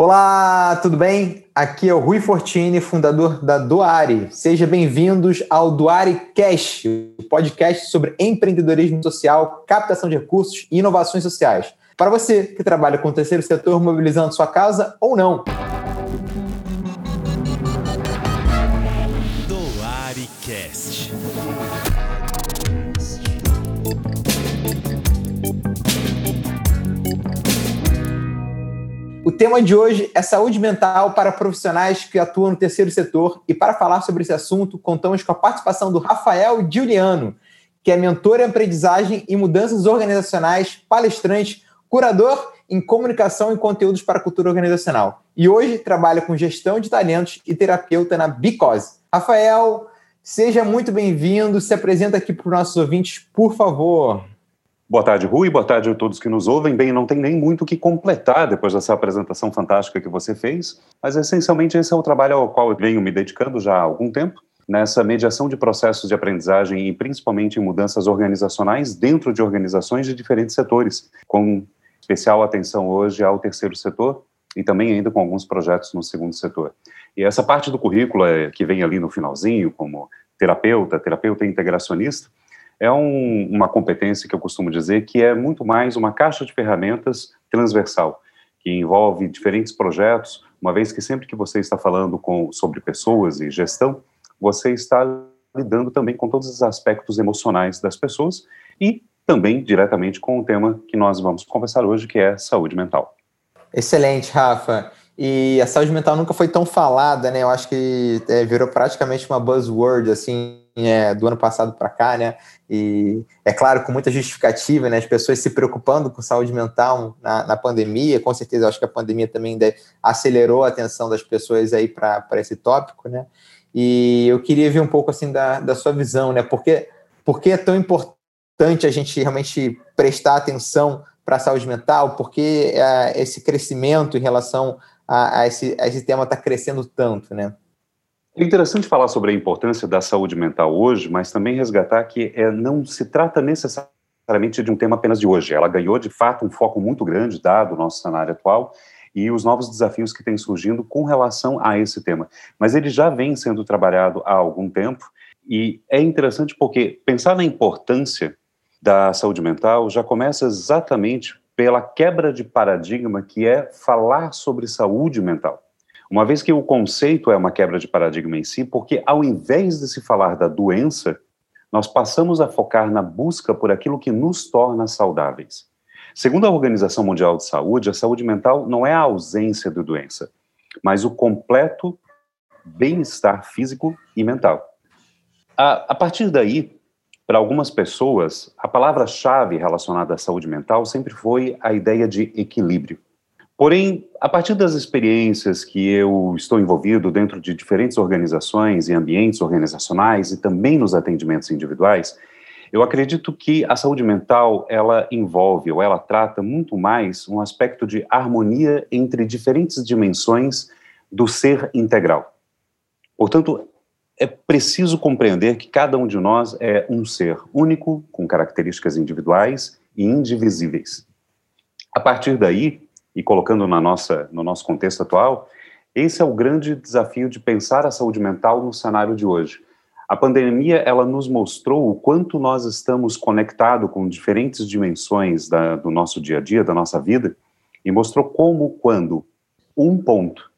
Olá, tudo bem? Aqui é o Rui Fortini, fundador da Doare. Sejam bem-vindos ao Doare Cash, o podcast sobre empreendedorismo social, captação de recursos e inovações sociais. Para você que trabalha com o terceiro setor mobilizando sua casa ou não. O tema de hoje é saúde mental para profissionais que atuam no terceiro setor. E para falar sobre esse assunto, contamos com a participação do Rafael Giuliano, que é mentor em aprendizagem e mudanças organizacionais, palestrante, curador em comunicação e conteúdos para a cultura organizacional. E hoje trabalha com gestão de talentos e terapeuta na Bicose. Rafael, seja muito bem-vindo. Se apresenta aqui para os nossos ouvintes, por favor. Boa tarde, Rui. Boa tarde a todos que nos ouvem. Bem, não tem nem muito o que completar depois dessa apresentação fantástica que você fez, mas essencialmente esse é o trabalho ao qual eu venho me dedicando já há algum tempo, nessa mediação de processos de aprendizagem e principalmente em mudanças organizacionais dentro de organizações de diferentes setores, com especial atenção hoje ao terceiro setor e também ainda com alguns projetos no segundo setor. E essa parte do currículo é, que vem ali no finalzinho, como terapeuta, terapeuta integracionista, é um, uma competência que eu costumo dizer que é muito mais uma caixa de ferramentas transversal, que envolve diferentes projetos, uma vez que sempre que você está falando com, sobre pessoas e gestão, você está lidando também com todos os aspectos emocionais das pessoas e também diretamente com o tema que nós vamos conversar hoje, que é saúde mental. Excelente, Rafa. E a saúde mental nunca foi tão falada, né? Eu acho que é, virou praticamente uma buzzword, assim, é, do ano passado para cá, né? E é claro, com muita justificativa, né? As pessoas se preocupando com saúde mental na, na pandemia, com certeza, acho que a pandemia também acelerou a atenção das pessoas aí para esse tópico, né? E eu queria ver um pouco assim da, da sua visão, né? Porque, porque é tão importante a gente realmente prestar atenção para a saúde mental? Porque é, esse crescimento em relação a, a esse, a esse tema está crescendo tanto, né? É interessante falar sobre a importância da saúde mental hoje, mas também resgatar que é, não se trata necessariamente de um tema apenas de hoje. Ela ganhou, de fato, um foco muito grande, dado o nosso cenário atual, e os novos desafios que têm surgindo com relação a esse tema. Mas ele já vem sendo trabalhado há algum tempo, e é interessante porque pensar na importância da saúde mental já começa exatamente pela quebra de paradigma que é falar sobre saúde mental. Uma vez que o conceito é uma quebra de paradigma em si, porque ao invés de se falar da doença, nós passamos a focar na busca por aquilo que nos torna saudáveis. Segundo a Organização Mundial de Saúde, a saúde mental não é a ausência de doença, mas o completo bem-estar físico e mental. A, a partir daí, para algumas pessoas, a palavra-chave relacionada à saúde mental sempre foi a ideia de equilíbrio. Porém, a partir das experiências que eu estou envolvido dentro de diferentes organizações e ambientes organizacionais e também nos atendimentos individuais, eu acredito que a saúde mental ela envolve ou ela trata muito mais um aspecto de harmonia entre diferentes dimensões do ser integral. Portanto, é preciso compreender que cada um de nós é um ser único, com características individuais e indivisíveis. A partir daí, e colocando na nossa, no nosso contexto atual, esse é o grande desafio de pensar a saúde mental no cenário de hoje. A pandemia ela nos mostrou o quanto nós estamos conectados com diferentes dimensões da, do nosso dia a dia, da nossa vida, e mostrou como, quando um ponto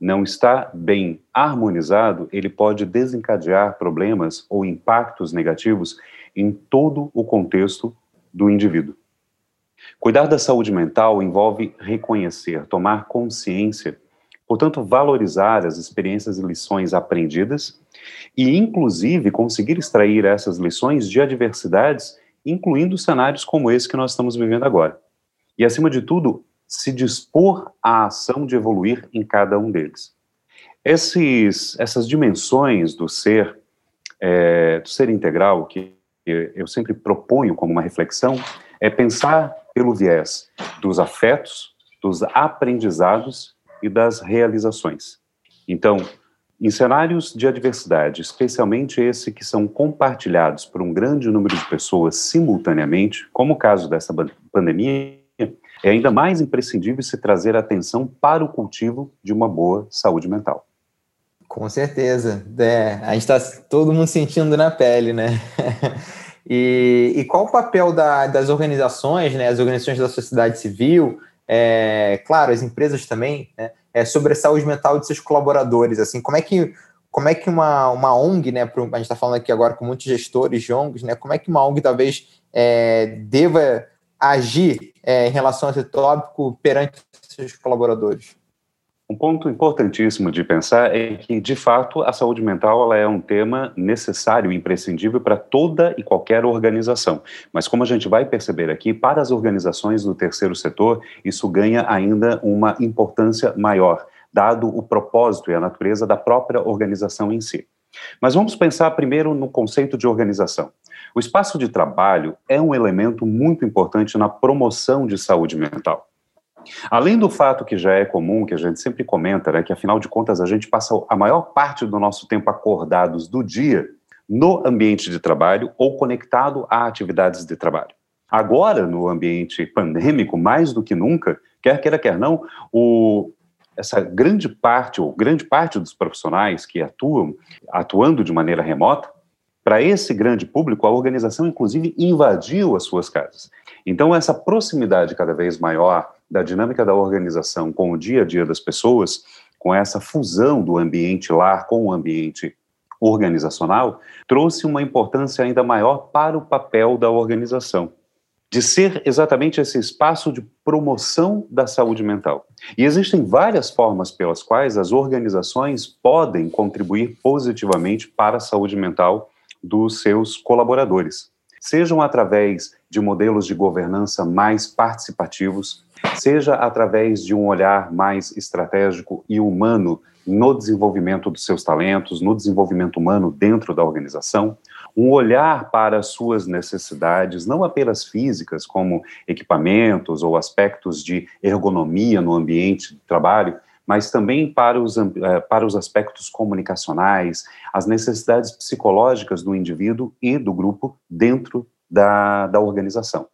não está bem harmonizado, ele pode desencadear problemas ou impactos negativos em todo o contexto do indivíduo. Cuidar da saúde mental envolve reconhecer, tomar consciência, portanto, valorizar as experiências e lições aprendidas e, inclusive, conseguir extrair essas lições de adversidades, incluindo cenários como esse que nós estamos vivendo agora. E, acima de tudo, se dispor à ação de evoluir em cada um deles. Esses, essas dimensões do ser, é, do ser integral, que eu sempre proponho como uma reflexão, é pensar pelo viés dos afetos, dos aprendizados e das realizações. Então, em cenários de adversidade, especialmente esse que são compartilhados por um grande número de pessoas simultaneamente, como o caso dessa pandemia, é ainda mais imprescindível se trazer atenção para o cultivo de uma boa saúde mental. Com certeza. É, a gente está todo mundo sentindo na pele, né? e, e, qual o papel da, das organizações, né, as organizações da sociedade civil, é, claro, as empresas também, né, é, sobre a saúde mental de seus colaboradores? Assim, como é que como é que uma, uma ONG, né, a gente está falando aqui agora com muitos gestores de ONGs, né, como é que uma ONG talvez é, deva agir é, em relação a esse tópico perante seus colaboradores? Um ponto importantíssimo de pensar é que, de fato, a saúde mental ela é um tema necessário e imprescindível para toda e qualquer organização. Mas, como a gente vai perceber aqui, para as organizações do terceiro setor, isso ganha ainda uma importância maior, dado o propósito e a natureza da própria organização em si. Mas vamos pensar primeiro no conceito de organização. O espaço de trabalho é um elemento muito importante na promoção de saúde mental. Além do fato que já é comum, que a gente sempre comenta, né, que afinal de contas a gente passa a maior parte do nosso tempo acordados do dia no ambiente de trabalho ou conectado a atividades de trabalho. Agora, no ambiente pandêmico, mais do que nunca, quer queira, quer não, o, essa grande parte, ou grande parte dos profissionais que atuam, atuando de maneira remota, para esse grande público, a organização, inclusive, invadiu as suas casas. Então, essa proximidade cada vez maior da dinâmica da organização com o dia a dia das pessoas, com essa fusão do ambiente lar com o ambiente organizacional, trouxe uma importância ainda maior para o papel da organização, de ser exatamente esse espaço de promoção da saúde mental. E existem várias formas pelas quais as organizações podem contribuir positivamente para a saúde mental dos seus colaboradores, sejam através de modelos de governança mais participativos, seja através de um olhar mais estratégico e humano no desenvolvimento dos seus talentos, no desenvolvimento humano dentro da organização, um olhar para as suas necessidades, não apenas físicas, como equipamentos ou aspectos de ergonomia no ambiente de trabalho, mas também para os, eh, para os aspectos comunicacionais, as necessidades psicológicas do indivíduo e do grupo dentro da, da organização.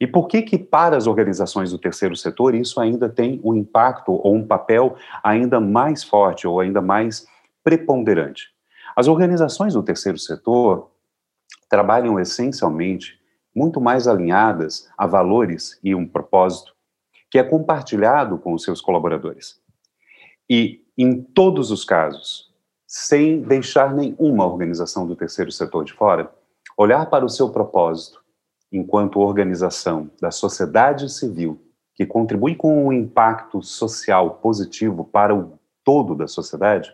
E por que que para as organizações do terceiro setor isso ainda tem um impacto ou um papel ainda mais forte ou ainda mais preponderante? As organizações do terceiro setor trabalham essencialmente muito mais alinhadas a valores e um propósito que é compartilhado com os seus colaboradores. E em todos os casos, sem deixar nenhuma organização do terceiro setor de fora, olhar para o seu propósito enquanto organização da sociedade civil que contribui com um impacto social positivo para o todo da sociedade,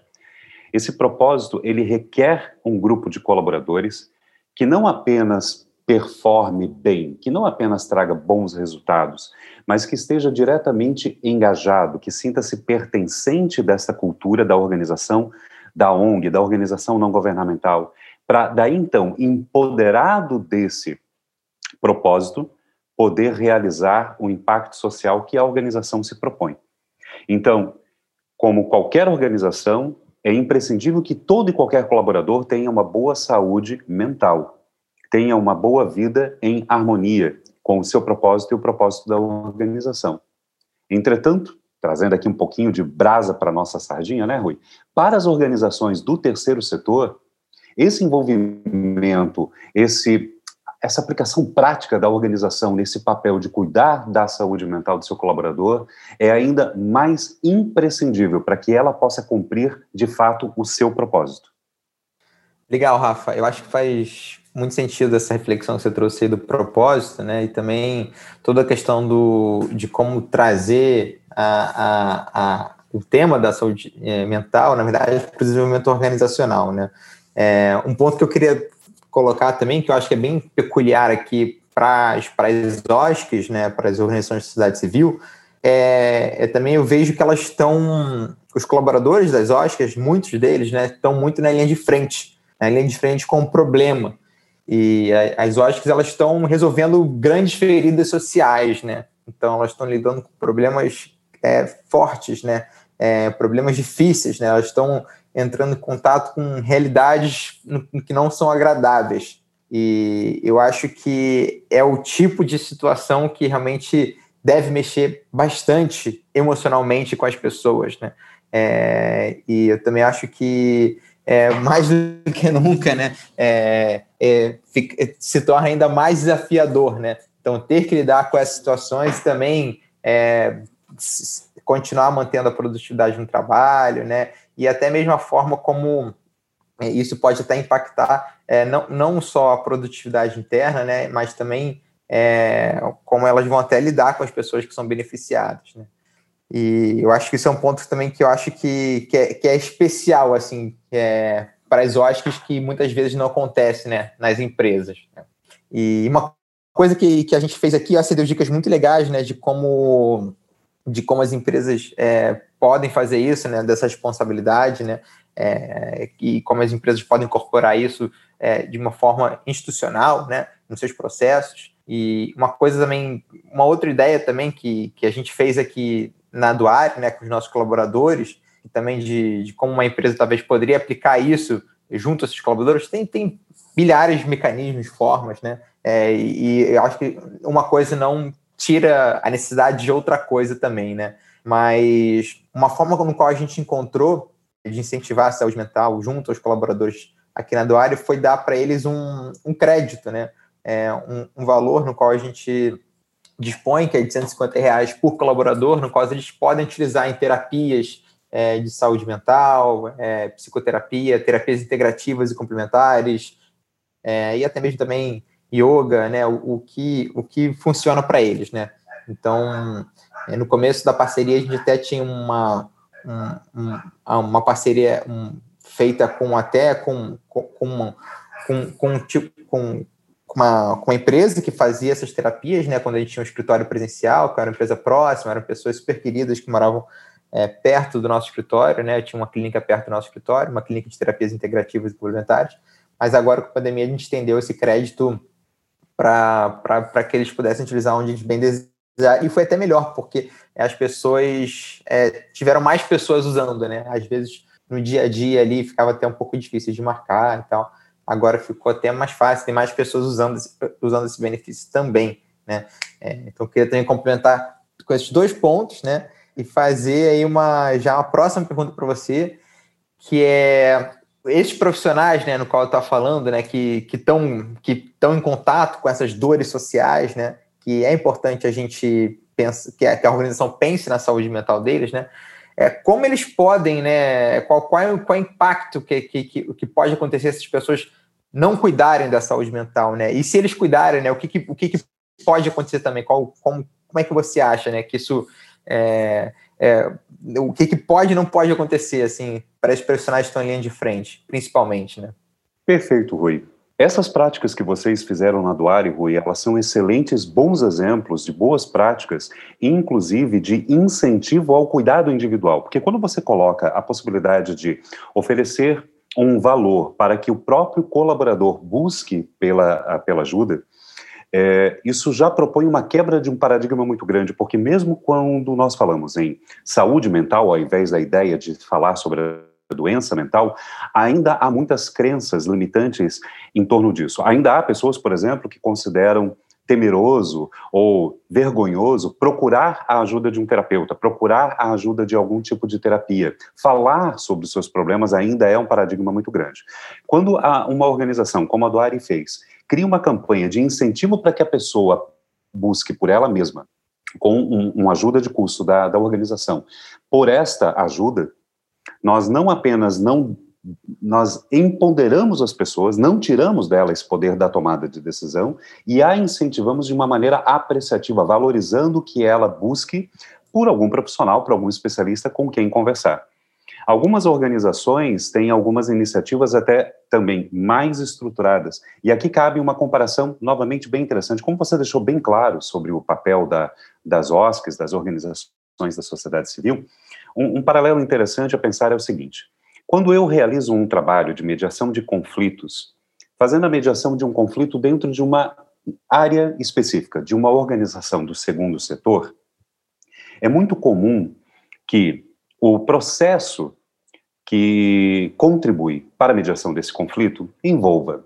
esse propósito ele requer um grupo de colaboradores que não apenas performe bem, que não apenas traga bons resultados, mas que esteja diretamente engajado, que sinta-se pertencente dessa cultura da organização, da ONG, da organização não governamental, para daí então, empoderado desse propósito, poder realizar o impacto social que a organização se propõe. Então, como qualquer organização, é imprescindível que todo e qualquer colaborador tenha uma boa saúde mental, tenha uma boa vida em harmonia com o seu propósito e o propósito da organização. Entretanto, trazendo aqui um pouquinho de brasa para nossa sardinha, né, Rui? Para as organizações do terceiro setor, esse envolvimento, esse essa aplicação prática da organização nesse papel de cuidar da saúde mental do seu colaborador é ainda mais imprescindível para que ela possa cumprir de fato o seu propósito. Legal, Rafa. Eu acho que faz muito sentido essa reflexão que você trouxe aí do propósito, né? E também toda a questão do, de como trazer a, a, a o tema da saúde eh, mental, na verdade, para o desenvolvimento organizacional, né? É, um ponto que eu queria colocar também, que eu acho que é bem peculiar aqui para as, para as OSCs, né, para as organizações de sociedade civil, é, é, também eu vejo que elas estão, os colaboradores das OSCs, muitos deles, né, estão muito na linha de frente, na linha de frente com o problema. E as OSCs, elas estão resolvendo grandes feridas sociais, né, então elas estão lidando com problemas é, fortes, né, é, problemas difíceis, né, elas estão entrando em contato com realidades que não são agradáveis. E eu acho que é o tipo de situação que realmente deve mexer bastante emocionalmente com as pessoas, né? É, e eu também acho que é, mais do que nunca, né, é, é, fica, se torna ainda mais desafiador, né? Então, ter que lidar com essas situações também é, continuar mantendo a produtividade no trabalho, né? E até mesmo a forma como é, isso pode até impactar é, não, não só a produtividade interna, né? Mas também é, como elas vão até lidar com as pessoas que são beneficiadas, né? E eu acho que isso é um ponto também que eu acho que, que, é, que é especial, assim, é, para as OSCs que muitas vezes não acontece, né, nas empresas. E uma coisa que, que a gente fez aqui, você deu dicas muito legais, né, de como, de como as empresas é, podem fazer isso, né, dessa responsabilidade, né, é, e como as empresas podem incorporar isso é, de uma forma institucional, né, nos seus processos. E uma coisa também, uma outra ideia também que, que a gente fez aqui na Duare, né, com os nossos colaboradores, e também de, de como uma empresa talvez poderia aplicar isso junto a seus colaboradores, tem, tem milhares de mecanismos, formas, né? É, e eu acho que uma coisa não tira a necessidade de outra coisa também, né? Mas uma forma como qual a gente encontrou de incentivar a saúde mental junto aos colaboradores aqui na Doário foi dar para eles um, um crédito, né? É, um, um, valor no qual a gente dispõe, que é de 150 reais por colaborador, no qual eles podem utilizar em terapias é, de saúde mental, é, psicoterapia, terapias integrativas e complementares, é, e até mesmo também yoga, né? O, o que, o que funciona para eles, né? Então, é, no começo da parceria, a gente até tinha uma, um, uma parceria um, feita com até com, com, com, com, tipo, com, uma, com uma empresa que fazia essas terapias, né? Quando a gente tinha um escritório presencial, que era uma empresa próxima, eram pessoas super queridas que moravam é, perto do nosso escritório, né? Tinha uma clínica perto do nosso escritório, uma clínica de terapias integrativas e complementares. Mas agora, com a pandemia, a gente estendeu esse crédito para que eles pudessem utilizar onde eles bem desejar. E foi até melhor, porque as pessoas é, tiveram mais pessoas usando, né? Às vezes no dia a dia ali ficava até um pouco difícil de marcar e tal. Agora ficou até mais fácil, tem mais pessoas usando esse, usando esse benefício também, né? É, então eu queria também complementar com esses dois pontos, né? E fazer aí uma já uma próxima pergunta para você, que é esses profissionais, né, no qual estou falando, né, que estão que estão em contato com essas dores sociais, né, que é importante a gente pensa que a, que a organização pense na saúde mental deles, né, é como eles podem, né, qual qual, qual é o impacto que, que, que, que pode acontecer se as pessoas não cuidarem da saúde mental, né, e se eles cuidarem, né, o que, que o que, que pode acontecer também, qual como, como é que você acha, né, que isso é, é, o que, que pode e não pode acontecer, assim, para esses profissionais que estão em linha de frente, principalmente, né? Perfeito, Rui. Essas práticas que vocês fizeram na Duari, Rui, elas são excelentes, bons exemplos de boas práticas, inclusive de incentivo ao cuidado individual. Porque quando você coloca a possibilidade de oferecer um valor para que o próprio colaborador busque pela, pela ajuda, é, isso já propõe uma quebra de um paradigma muito grande, porque mesmo quando nós falamos em saúde mental, ao invés da ideia de falar sobre a doença mental, ainda há muitas crenças limitantes em torno disso. Ainda há pessoas, por exemplo, que consideram temeroso ou vergonhoso procurar a ajuda de um terapeuta, procurar a ajuda de algum tipo de terapia. Falar sobre os seus problemas ainda é um paradigma muito grande. Quando uma organização como a Doari fez, cria uma campanha de incentivo para que a pessoa busque por ela mesma, com um, uma ajuda de custo da, da organização, por esta ajuda, nós não apenas não nós empoderamos as pessoas, não tiramos dela esse poder da tomada de decisão e a incentivamos de uma maneira apreciativa, valorizando que ela busque por algum profissional, por algum especialista com quem conversar. Algumas organizações têm algumas iniciativas até também mais estruturadas. E aqui cabe uma comparação, novamente, bem interessante. Como você deixou bem claro sobre o papel da, das OSCs, das organizações da sociedade civil, um, um paralelo interessante a pensar é o seguinte: quando eu realizo um trabalho de mediação de conflitos, fazendo a mediação de um conflito dentro de uma área específica, de uma organização do segundo setor, é muito comum que o processo que contribui para a mediação desse conflito envolva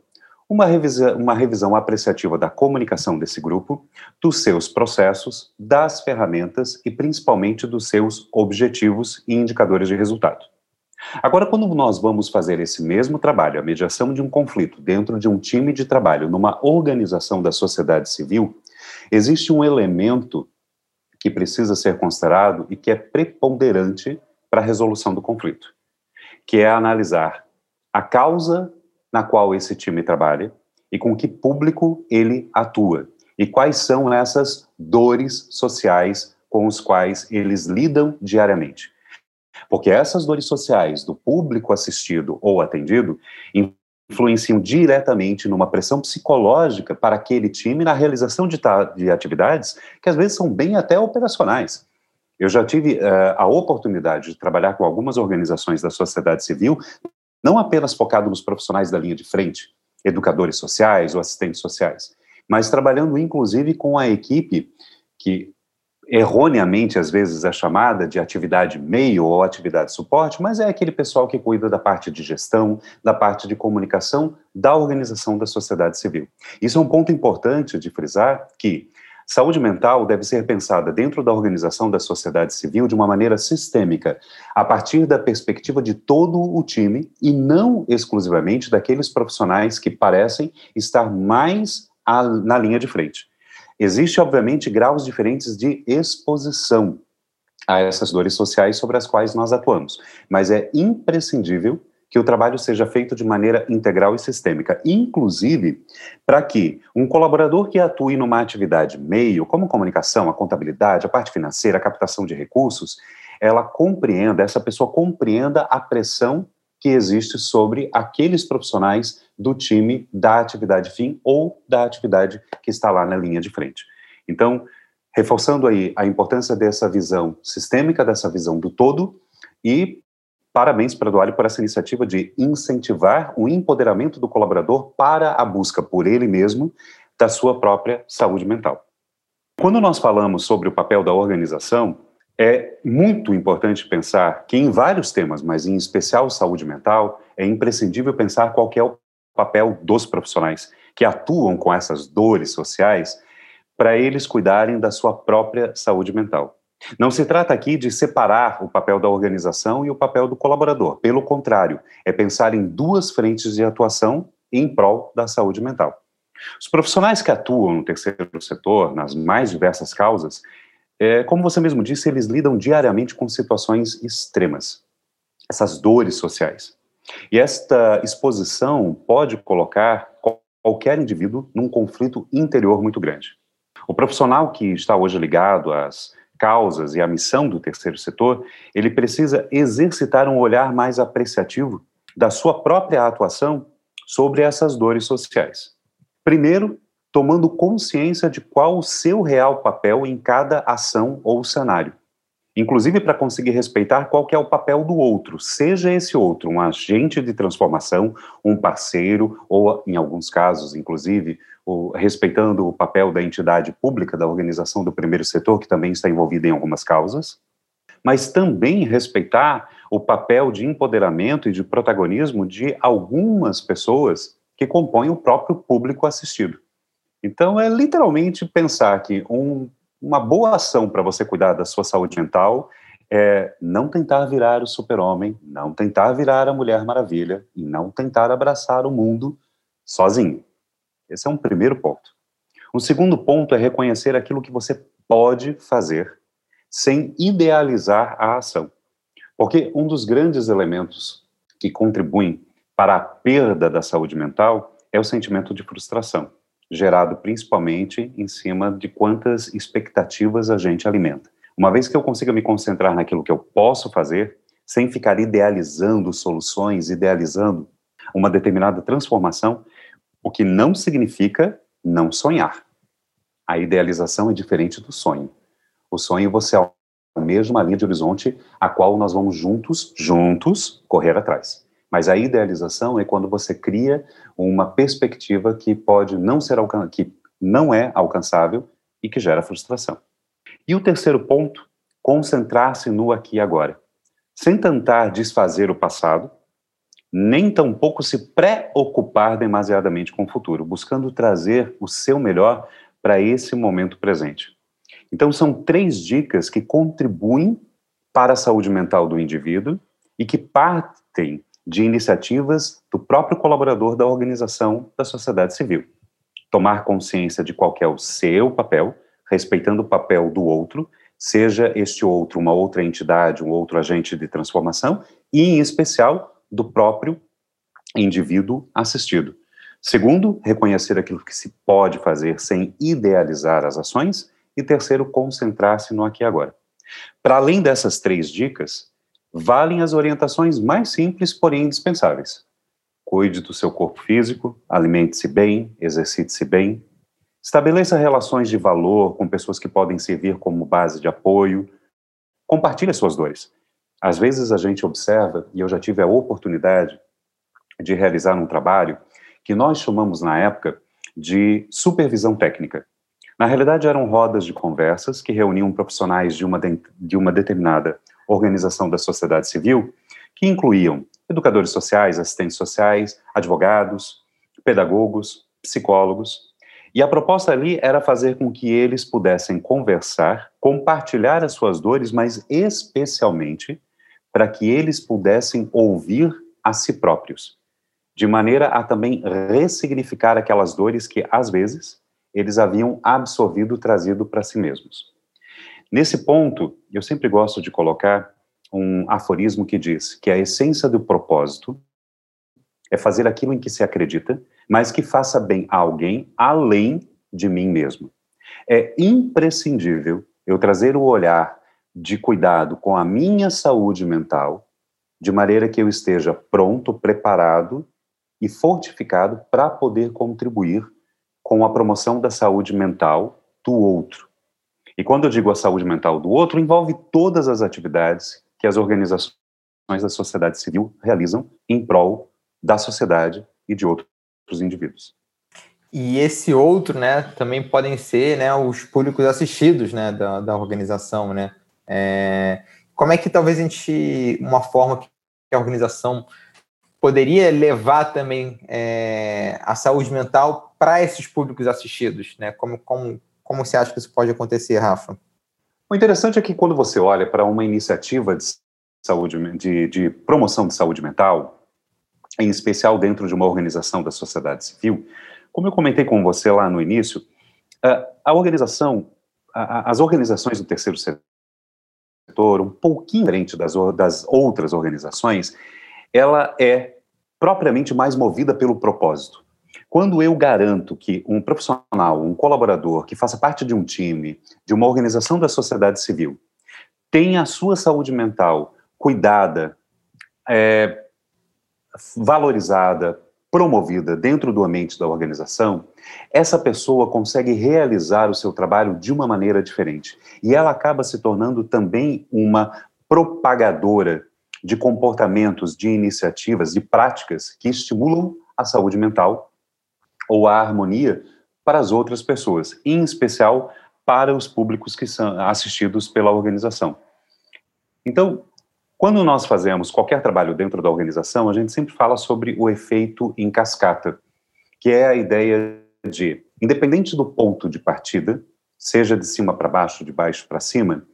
uma revisão, uma revisão apreciativa da comunicação desse grupo, dos seus processos, das ferramentas e principalmente dos seus objetivos e indicadores de resultado. Agora, quando nós vamos fazer esse mesmo trabalho, a mediação de um conflito dentro de um time de trabalho, numa organização da sociedade civil, existe um elemento que precisa ser considerado e que é preponderante para a resolução do conflito, que é analisar a causa na qual esse time trabalha e com que público ele atua e quais são essas dores sociais com os quais eles lidam diariamente. Porque essas dores sociais do público assistido ou atendido influenciam diretamente numa pressão psicológica para aquele time na realização de, de atividades que às vezes são bem até operacionais. Eu já tive uh, a oportunidade de trabalhar com algumas organizações da sociedade civil, não apenas focado nos profissionais da linha de frente, educadores sociais ou assistentes sociais, mas trabalhando inclusive com a equipe que erroneamente às vezes é chamada de atividade meio ou atividade suporte, mas é aquele pessoal que cuida da parte de gestão, da parte de comunicação da organização da sociedade civil. Isso é um ponto importante de frisar que saúde mental deve ser pensada dentro da organização da sociedade civil de uma maneira sistêmica, a partir da perspectiva de todo o time e não exclusivamente daqueles profissionais que parecem estar mais na linha de frente. Existem, obviamente, graus diferentes de exposição a essas dores sociais sobre as quais nós atuamos, mas é imprescindível que o trabalho seja feito de maneira integral e sistêmica, inclusive para que um colaborador que atue numa atividade meio, como comunicação, a contabilidade, a parte financeira, a captação de recursos, ela compreenda, essa pessoa compreenda a pressão que existe sobre aqueles profissionais do time da atividade fim ou da atividade que está lá na linha de frente. Então, reforçando aí a importância dessa visão sistêmica, dessa visão do todo, e parabéns para a Duale por essa iniciativa de incentivar o empoderamento do colaborador para a busca por ele mesmo da sua própria saúde mental. Quando nós falamos sobre o papel da organização, é muito importante pensar que em vários temas, mas em especial saúde mental, é imprescindível pensar qual é o papel dos profissionais que atuam com essas dores sociais para eles cuidarem da sua própria saúde mental. Não se trata aqui de separar o papel da organização e o papel do colaborador. Pelo contrário, é pensar em duas frentes de atuação em prol da saúde mental. Os profissionais que atuam no terceiro setor, nas mais diversas causas, é, como você mesmo disse, eles lidam diariamente com situações extremas, essas dores sociais. E esta exposição pode colocar qualquer indivíduo num conflito interior muito grande. O profissional que está hoje ligado às causas e à missão do terceiro setor, ele precisa exercitar um olhar mais apreciativo da sua própria atuação sobre essas dores sociais. Primeiro, tomando consciência de qual o seu real papel em cada ação ou cenário. Inclusive para conseguir respeitar qual é o papel do outro, seja esse outro um agente de transformação, um parceiro, ou, em alguns casos, inclusive, o, respeitando o papel da entidade pública, da organização do primeiro setor, que também está envolvida em algumas causas, mas também respeitar o papel de empoderamento e de protagonismo de algumas pessoas que compõem o próprio público assistido. Então, é literalmente pensar que um, uma boa ação para você cuidar da sua saúde mental é não tentar virar o super-homem, não tentar virar a Mulher Maravilha e não tentar abraçar o mundo sozinho. Esse é um primeiro ponto. O segundo ponto é reconhecer aquilo que você pode fazer sem idealizar a ação. Porque um dos grandes elementos que contribuem para a perda da saúde mental é o sentimento de frustração gerado principalmente em cima de quantas expectativas a gente alimenta. Uma vez que eu consiga me concentrar naquilo que eu posso fazer, sem ficar idealizando soluções, idealizando uma determinada transformação, o que não significa não sonhar. A idealização é diferente do sonho. O sonho você almeja uma linha de horizonte a qual nós vamos juntos, juntos, correr atrás. Mas a idealização é quando você cria uma perspectiva que pode não ser que não é alcançável e que gera frustração. E o terceiro ponto, concentrar-se no aqui e agora. Sem tentar desfazer o passado, nem tampouco se preocupar demasiadamente com o futuro, buscando trazer o seu melhor para esse momento presente. Então, são três dicas que contribuem para a saúde mental do indivíduo e que partem de iniciativas do próprio colaborador da organização da sociedade civil. Tomar consciência de qual é o seu papel, respeitando o papel do outro, seja este outro uma outra entidade, um outro agente de transformação, e em especial do próprio indivíduo assistido. Segundo, reconhecer aquilo que se pode fazer sem idealizar as ações. E terceiro, concentrar-se no aqui e agora. Para além dessas três dicas, valem as orientações mais simples, porém indispensáveis. Cuide do seu corpo físico, alimente-se bem, exercite-se bem, estabeleça relações de valor com pessoas que podem servir como base de apoio, compartilhe suas dores. Às vezes a gente observa, e eu já tive a oportunidade de realizar um trabalho que nós chamamos na época de supervisão técnica. Na realidade, eram rodas de conversas que reuniam profissionais de uma, de, de uma determinada organização da sociedade civil, que incluíam educadores sociais, assistentes sociais, advogados, pedagogos, psicólogos. E a proposta ali era fazer com que eles pudessem conversar, compartilhar as suas dores, mas especialmente para que eles pudessem ouvir a si próprios, de maneira a também ressignificar aquelas dores que, às vezes, eles haviam absorvido, trazido para si mesmos. Nesse ponto, eu sempre gosto de colocar um aforismo que diz que a essência do propósito é fazer aquilo em que se acredita, mas que faça bem a alguém além de mim mesmo. É imprescindível eu trazer o olhar de cuidado com a minha saúde mental, de maneira que eu esteja pronto, preparado e fortificado para poder contribuir com a promoção da saúde mental do outro. E quando eu digo a saúde mental do outro, envolve todas as atividades que as organizações da sociedade civil realizam em prol da sociedade e de outros indivíduos. E esse outro, né, também podem ser, né, os públicos assistidos, né, da, da organização, né. É, como é que talvez a gente, uma forma que a organização poderia levar também é, a saúde mental para esses públicos assistidos, né? Como, como, como você acha que isso pode acontecer, Rafa? O interessante é que quando você olha para uma iniciativa de saúde, de, de promoção de saúde mental, em especial dentro de uma organização da sociedade civil, como eu comentei com você lá no início, a organização, as organizações do terceiro setor, um pouquinho diferente das, das outras organizações, ela é propriamente mais movida pelo propósito. Quando eu garanto que um profissional, um colaborador que faça parte de um time, de uma organização da sociedade civil, tenha a sua saúde mental cuidada, é, valorizada, promovida dentro do ambiente da organização, essa pessoa consegue realizar o seu trabalho de uma maneira diferente. E ela acaba se tornando também uma propagadora de comportamentos, de iniciativas, de práticas que estimulam a saúde mental ou a harmonia para as outras pessoas, em especial para os públicos que são assistidos pela organização. Então, quando nós fazemos qualquer trabalho dentro da organização, a gente sempre fala sobre o efeito em cascata, que é a ideia de, independente do ponto de partida, seja de cima para baixo, de baixo para cima,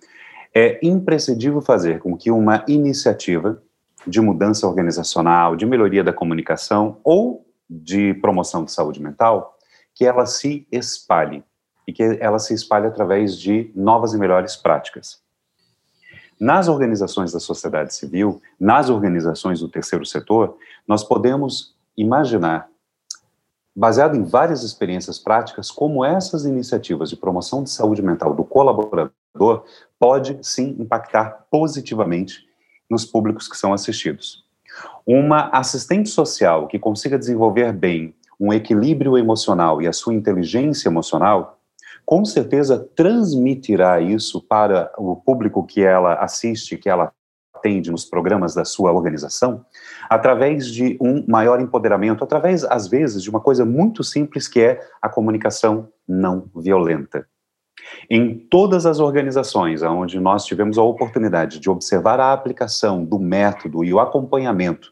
é imprescindível fazer com que uma iniciativa de mudança organizacional, de melhoria da comunicação ou de promoção de saúde mental, que ela se espalhe e que ela se espalhe através de novas e melhores práticas. Nas organizações da sociedade civil, nas organizações do terceiro setor, nós podemos imaginar, baseado em várias experiências práticas, como essas iniciativas de promoção de saúde mental do colaborador pode sim impactar positivamente nos públicos que são assistidos. Uma assistente social que consiga desenvolver bem um equilíbrio emocional e a sua inteligência emocional, com certeza transmitirá isso para o público que ela assiste, que ela atende nos programas da sua organização, através de um maior empoderamento, através, às vezes, de uma coisa muito simples que é a comunicação não violenta. Em todas as organizações onde nós tivemos a oportunidade de observar a aplicação do método e o acompanhamento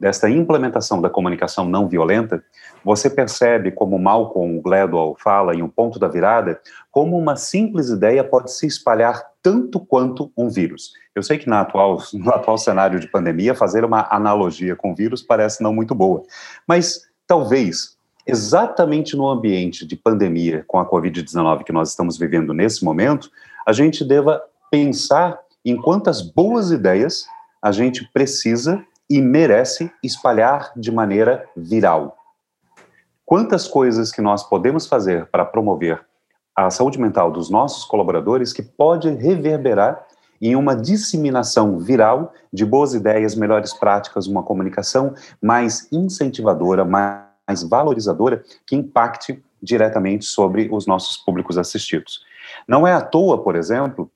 desta implementação da comunicação não violenta, você percebe como Malcolm Gladwell fala em Um Ponto da Virada, como uma simples ideia pode se espalhar tanto quanto um vírus. Eu sei que na atual, no atual cenário de pandemia, fazer uma analogia com vírus parece não muito boa, mas talvez exatamente no ambiente de pandemia com a Covid-19 que nós estamos vivendo nesse momento, a gente deva pensar em quantas boas ideias a gente precisa e merece espalhar de maneira viral. Quantas coisas que nós podemos fazer para promover a saúde mental dos nossos colaboradores que pode reverberar em uma disseminação viral de boas ideias, melhores práticas, uma comunicação mais incentivadora, mais valorizadora, que impacte diretamente sobre os nossos públicos assistidos. Não é à toa, por exemplo,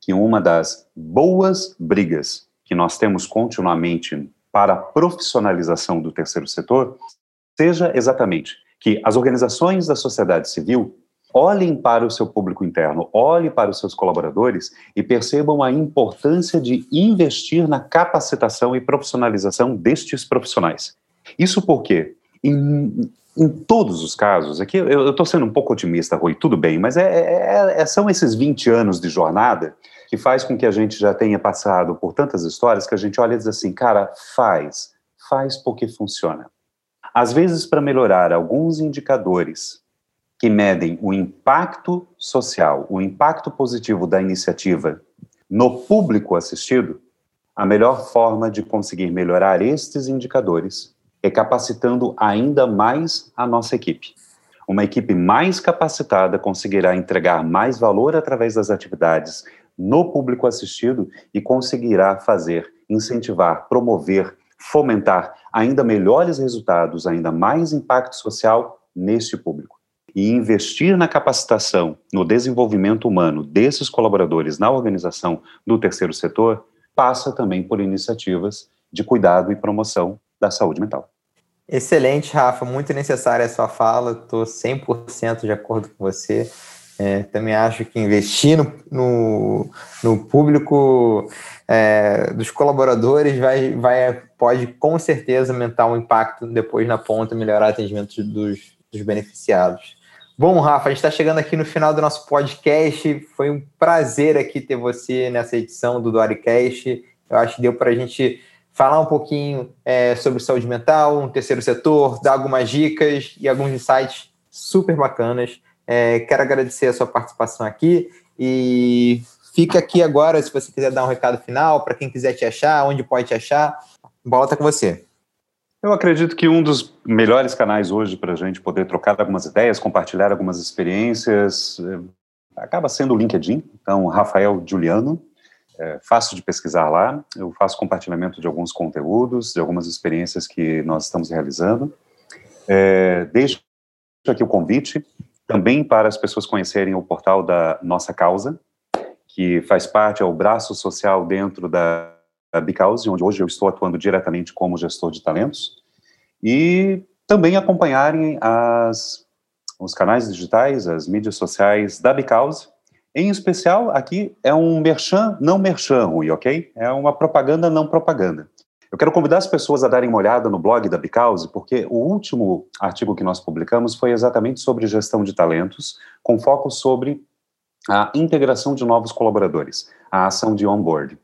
que uma das boas brigas que nós temos continuamente para a profissionalização do terceiro setor seja exatamente que as organizações da sociedade civil olhem para o seu público interno, olhem para os seus colaboradores e percebam a importância de investir na capacitação e profissionalização destes profissionais. Isso porque, em, em todos os casos, aqui eu estou sendo um pouco otimista, Rui, tudo bem, mas é, é, é, são esses 20 anos de jornada que faz com que a gente já tenha passado por tantas histórias que a gente olha e diz assim, cara, faz, faz porque funciona. Às vezes, para melhorar alguns indicadores que medem o impacto social, o impacto positivo da iniciativa no público assistido, a melhor forma de conseguir melhorar estes indicadores é capacitando ainda mais a nossa equipe. Uma equipe mais capacitada conseguirá entregar mais valor através das atividades no público assistido e conseguirá fazer, incentivar, promover, fomentar ainda melhores resultados, ainda mais impacto social neste público. E investir na capacitação, no desenvolvimento humano desses colaboradores na organização do terceiro setor passa também por iniciativas de cuidado e promoção da saúde mental. Excelente, Rafa, muito necessária a sua fala, estou 100% de acordo com você. É, também acho que investir no, no, no público é, dos colaboradores vai, vai, pode com certeza aumentar o impacto depois na ponta, melhorar o atendimento dos, dos beneficiados. Bom, Rafa, a gente está chegando aqui no final do nosso podcast. Foi um prazer aqui ter você nessa edição do DoriCast. Eu acho que deu para a gente falar um pouquinho é, sobre saúde mental, um terceiro setor, dar algumas dicas e alguns insights super bacanas. É, quero agradecer a sua participação aqui e fica aqui agora se você quiser dar um recado final para quem quiser te achar, onde pode te achar. Bola está com você. Eu acredito que um dos melhores canais hoje para a gente poder trocar algumas ideias, compartilhar algumas experiências, é, acaba sendo o LinkedIn. Então, Rafael Juliano, é fácil de pesquisar lá. Eu faço compartilhamento de alguns conteúdos, de algumas experiências que nós estamos realizando. É, deixo aqui o convite também para as pessoas conhecerem o portal da Nossa Causa, que faz parte, é o braço social dentro da, da Bicause, onde hoje eu estou atuando diretamente como gestor de talentos, e também acompanharem as, os canais digitais, as mídias sociais da Bicause, em especial, aqui é um merchan, não merchan, Rui, ok? É uma propaganda, não propaganda. Eu quero convidar as pessoas a darem uma olhada no blog da Bicause, porque o último artigo que nós publicamos foi exatamente sobre gestão de talentos, com foco sobre a integração de novos colaboradores, a ação de onboard.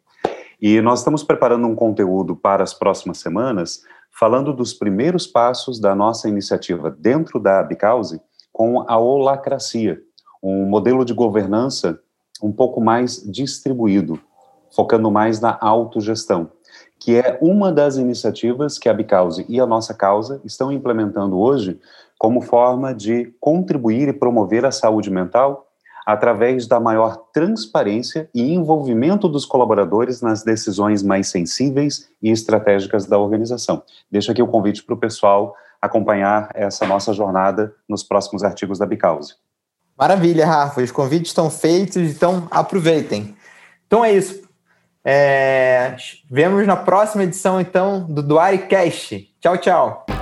E nós estamos preparando um conteúdo para as próximas semanas, falando dos primeiros passos da nossa iniciativa dentro da Bicause com a holacracia, um modelo de governança um pouco mais distribuído, focando mais na autogestão que é uma das iniciativas que a Bicause e a nossa causa estão implementando hoje como forma de contribuir e promover a saúde mental através da maior transparência e envolvimento dos colaboradores nas decisões mais sensíveis e estratégicas da organização. Deixo aqui o convite para o pessoal acompanhar essa nossa jornada nos próximos artigos da Bicause. Maravilha, Rafa. Os convites estão feitos, então aproveitem. Então é isso. É, vemos na próxima edição, então, do DuariCast. Tchau, tchau.